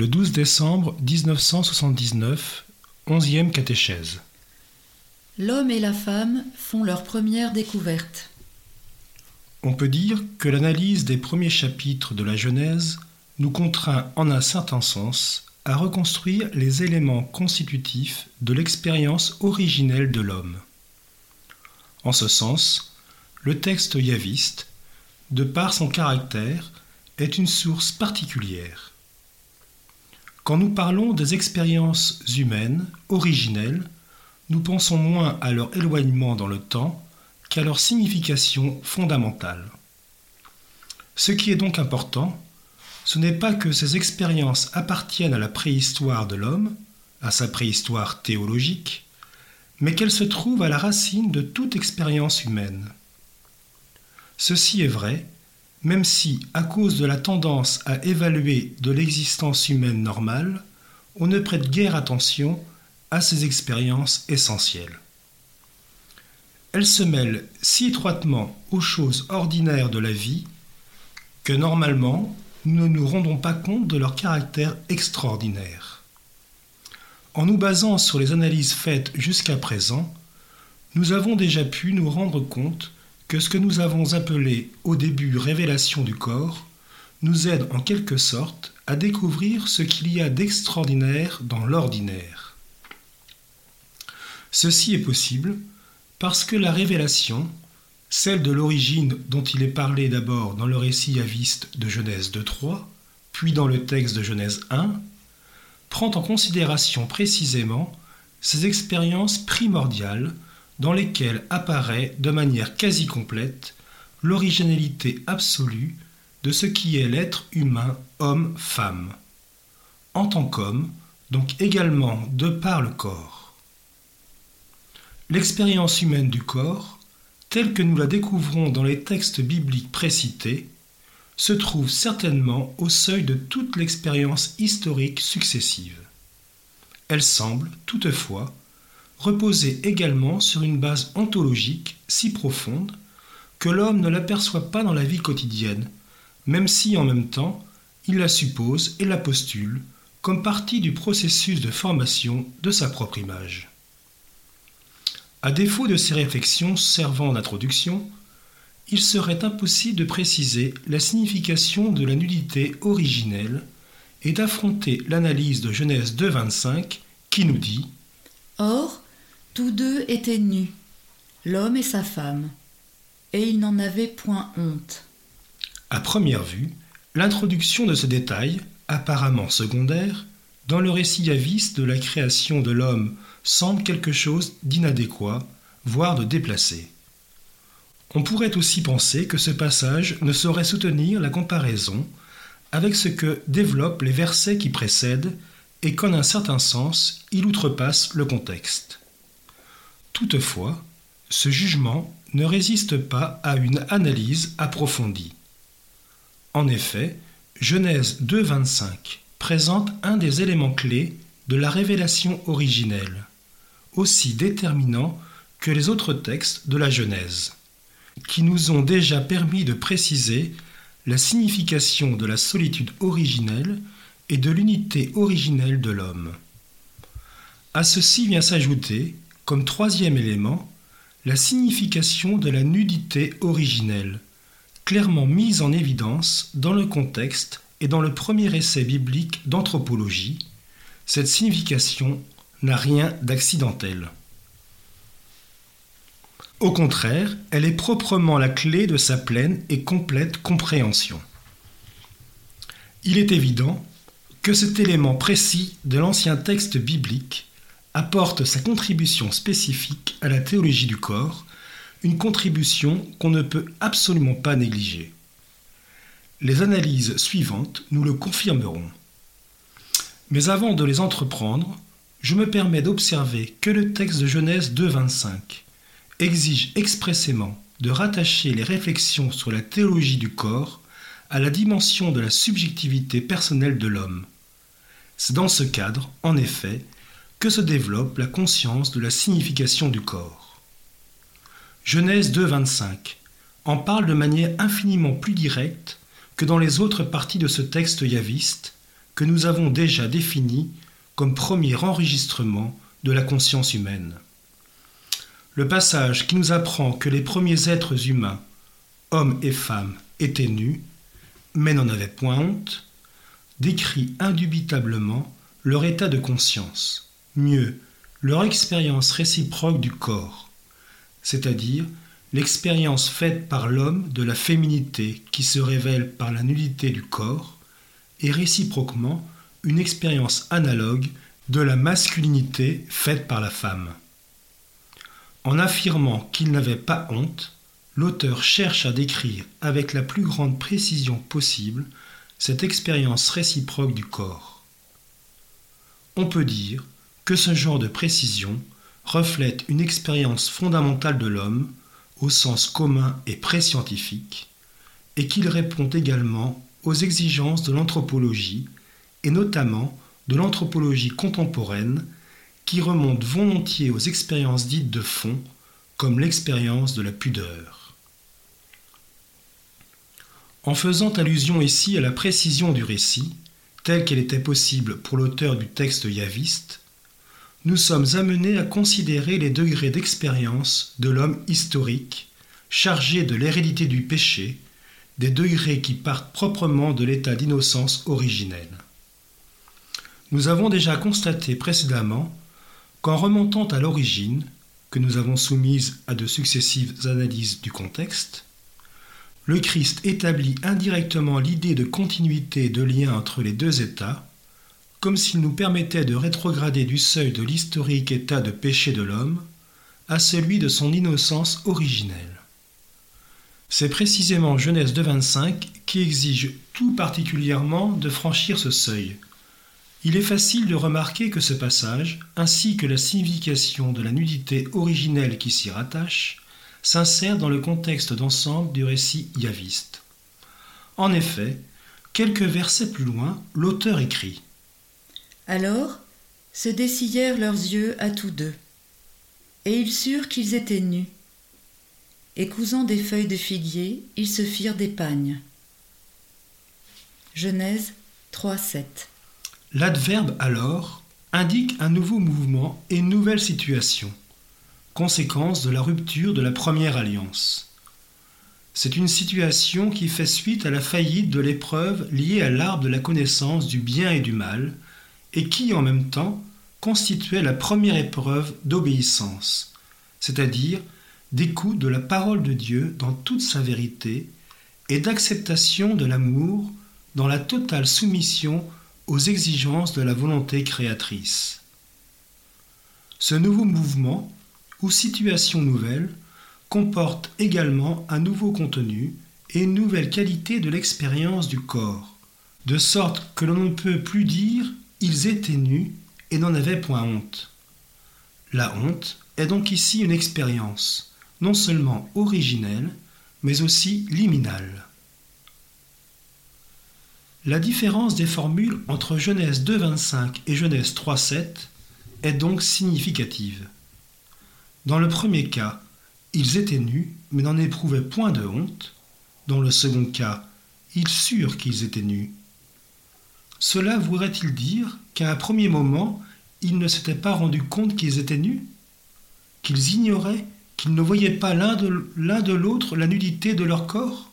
Le 12 décembre 1979, 11e catéchèse. L'homme et la femme font leur première découverte. On peut dire que l'analyse des premiers chapitres de la Genèse nous contraint en un certain sens à reconstruire les éléments constitutifs de l'expérience originelle de l'homme. En ce sens, le texte yaviste, de par son caractère, est une source particulière. Quand nous parlons des expériences humaines originelles, nous pensons moins à leur éloignement dans le temps qu'à leur signification fondamentale. Ce qui est donc important, ce n'est pas que ces expériences appartiennent à la préhistoire de l'homme, à sa préhistoire théologique, mais qu'elles se trouvent à la racine de toute expérience humaine. Ceci est vrai, même si, à cause de la tendance à évaluer de l'existence humaine normale, on ne prête guère attention à ces expériences essentielles. Elles se mêlent si étroitement aux choses ordinaires de la vie que normalement nous ne nous rendons pas compte de leur caractère extraordinaire. En nous basant sur les analyses faites jusqu'à présent, nous avons déjà pu nous rendre compte que ce que nous avons appelé au début révélation du corps nous aide en quelque sorte à découvrir ce qu'il y a d'extraordinaire dans l'ordinaire. Ceci est possible parce que la révélation, celle de l'origine dont il est parlé d'abord dans le récit yaviste de Genèse 2.3, puis dans le texte de Genèse 1, prend en considération précisément ces expériences primordiales dans lesquelles apparaît de manière quasi complète l'originalité absolue de ce qui est l'être humain homme-femme, en tant qu'homme, donc également de par le corps. L'expérience humaine du corps, telle que nous la découvrons dans les textes bibliques précités, se trouve certainement au seuil de toute l'expérience historique successive. Elle semble, toutefois, reposer également sur une base ontologique si profonde que l'homme ne l'aperçoit pas dans la vie quotidienne, même si en même temps il la suppose et la postule comme partie du processus de formation de sa propre image. À défaut de ces réflexions servant d'introduction, il serait impossible de préciser la signification de la nudité originelle et d'affronter l'analyse de Genèse 2.25 qui nous dit Or, tous deux étaient nus, l'homme et sa femme, et ils n'en avaient point honte. À première vue, l'introduction de ce détail, apparemment secondaire, dans le récit yaviste de la création de l'homme semble quelque chose d'inadéquat, voire de déplacé. On pourrait aussi penser que ce passage ne saurait soutenir la comparaison avec ce que développent les versets qui précèdent et qu'en un certain sens il outrepasse le contexte. Toutefois, ce jugement ne résiste pas à une analyse approfondie. En effet, Genèse 2.25 présente un des éléments clés de la révélation originelle, aussi déterminant que les autres textes de la Genèse, qui nous ont déjà permis de préciser la signification de la solitude originelle et de l'unité originelle de l'homme. À ceci vient s'ajouter comme troisième élément, la signification de la nudité originelle, clairement mise en évidence dans le contexte et dans le premier essai biblique d'anthropologie. Cette signification n'a rien d'accidentel. Au contraire, elle est proprement la clé de sa pleine et complète compréhension. Il est évident que cet élément précis de l'ancien texte biblique apporte sa contribution spécifique à la théologie du corps, une contribution qu'on ne peut absolument pas négliger. Les analyses suivantes nous le confirmeront. Mais avant de les entreprendre, je me permets d'observer que le texte de Genèse 2.25 exige expressément de rattacher les réflexions sur la théologie du corps à la dimension de la subjectivité personnelle de l'homme. C'est dans ce cadre, en effet, que se développe la conscience de la signification du corps. Genèse 2.25 en parle de manière infiniment plus directe que dans les autres parties de ce texte yaviste, que nous avons déjà défini comme premier enregistrement de la conscience humaine. Le passage qui nous apprend que les premiers êtres humains, hommes et femmes, étaient nus, mais n'en avaient point honte, décrit indubitablement leur état de conscience, mieux, leur expérience réciproque du corps, c'est-à-dire l'expérience faite par l'homme de la féminité qui se révèle par la nudité du corps, et réciproquement une expérience analogue de la masculinité faite par la femme. En affirmant qu'il n'avait pas honte, l'auteur cherche à décrire avec la plus grande précision possible cette expérience réciproque du corps. On peut dire que ce genre de précision reflète une expérience fondamentale de l'homme au sens commun et pré-scientifique, et qu'il répond également aux exigences de l'anthropologie, et notamment de l'anthropologie contemporaine, qui remonte volontiers aux expériences dites de fond, comme l'expérience de la pudeur. En faisant allusion ici à la précision du récit, telle qu'elle était possible pour l'auteur du texte yaviste, nous sommes amenés à considérer les degrés d'expérience de l'homme historique, chargé de l'hérédité du péché, des degrés qui partent proprement de l'état d'innocence originelle. Nous avons déjà constaté précédemment qu'en remontant à l'origine, que nous avons soumise à de successives analyses du contexte, le Christ établit indirectement l'idée de continuité et de lien entre les deux états, comme s'il nous permettait de rétrograder du seuil de l'historique état de péché de l'homme à celui de son innocence originelle. C'est précisément Genèse 2.25 qui exige tout particulièrement de franchir ce seuil. Il est facile de remarquer que ce passage, ainsi que la signification de la nudité originelle qui s'y rattache, s'insère dans le contexte d'ensemble du récit yaviste. En effet, quelques versets plus loin, l'auteur écrit Alors se dessillèrent leurs yeux à tous deux, et ils surent qu'ils étaient nus. Et cousant des feuilles de figuier, ils se firent des pagnes. Genèse 3, 7. L'adverbe alors indique un nouveau mouvement et une nouvelle situation conséquence de la rupture de la première alliance. C'est une situation qui fait suite à la faillite de l'épreuve liée à l'arbre de la connaissance du bien et du mal, et qui en même temps constituait la première épreuve d'obéissance, c'est-à-dire d'écoute de la parole de Dieu dans toute sa vérité et d'acceptation de l'amour dans la totale soumission aux exigences de la volonté créatrice. Ce nouveau mouvement ou situation nouvelle comporte également un nouveau contenu et une nouvelle qualité de l'expérience du corps, de sorte que l'on ne peut plus dire ils étaient nus et n'en avaient point honte. La honte est donc ici une expérience, non seulement originelle, mais aussi liminale. La différence des formules entre Genèse 2.25 et Genèse 3.7 est donc significative. Dans le premier cas, ils étaient nus, mais n'en éprouvaient point de honte. Dans le second cas, ils surent qu'ils étaient nus. Cela voudrait-il dire qu'à un premier moment, ils ne s'étaient pas rendus compte qu'ils étaient nus Qu'ils ignoraient, qu'ils ne voyaient pas l'un de, l'autre la nudité de leur corps?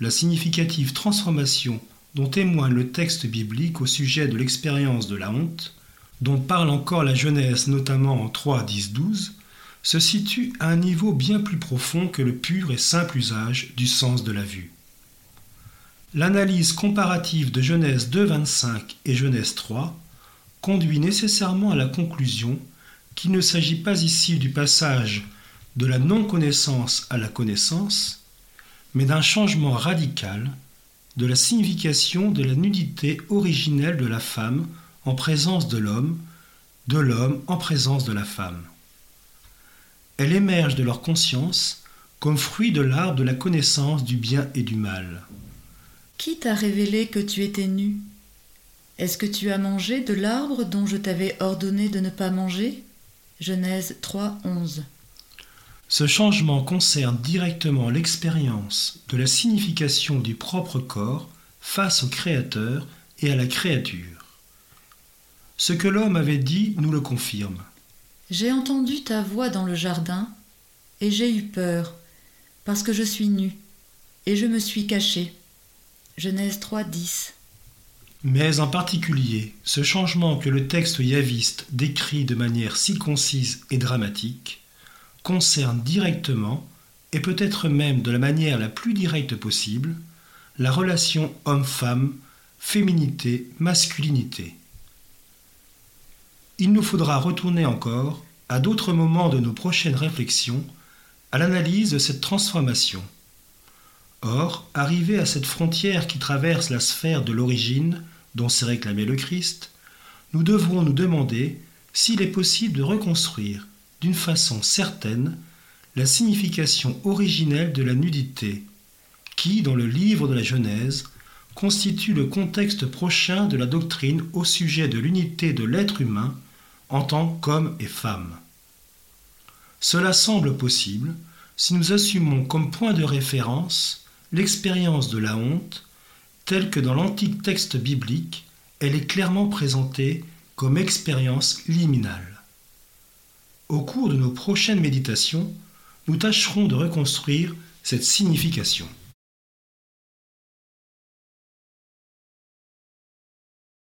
La significative transformation dont témoigne le texte biblique au sujet de l'expérience de la honte dont parle encore la Genèse notamment en 3, 10, 12, se situe à un niveau bien plus profond que le pur et simple usage du sens de la vue. L'analyse comparative de Genèse 2, 25 et Genèse 3 conduit nécessairement à la conclusion qu'il ne s'agit pas ici du passage de la non-connaissance à la connaissance, mais d'un changement radical de la signification de la nudité originelle de la femme en présence de l'homme, de l'homme en présence de la femme. Elle émerge de leur conscience comme fruit de l'arbre de la connaissance du bien et du mal. Qui t'a révélé que tu étais nu? Est-ce que tu as mangé de l'arbre dont je t'avais ordonné de ne pas manger? Genèse 3, 11. Ce changement concerne directement l'expérience de la signification du propre corps face au Créateur et à la créature. Ce que l'homme avait dit nous le confirme. J'ai entendu ta voix dans le jardin, et j'ai eu peur, parce que je suis nu, et je me suis caché. Genèse 3, 10. Mais en particulier, ce changement que le texte yaviste décrit de manière si concise et dramatique concerne directement, et peut-être même de la manière la plus directe possible, la relation homme-femme, féminité-masculinité. Il nous faudra retourner encore, à d'autres moments de nos prochaines réflexions, à l'analyse de cette transformation. Or, arrivé à cette frontière qui traverse la sphère de l'origine dont s'est réclamé le Christ, nous devrons nous demander s'il est possible de reconstruire d'une façon certaine la signification originelle de la nudité, qui, dans le livre de la Genèse, constitue le contexte prochain de la doctrine au sujet de l'unité de l'être humain en tant qu'homme et femme. Cela semble possible si nous assumons comme point de référence l'expérience de la honte telle que dans l'antique texte biblique, elle est clairement présentée comme expérience liminale. Au cours de nos prochaines méditations, nous tâcherons de reconstruire cette signification.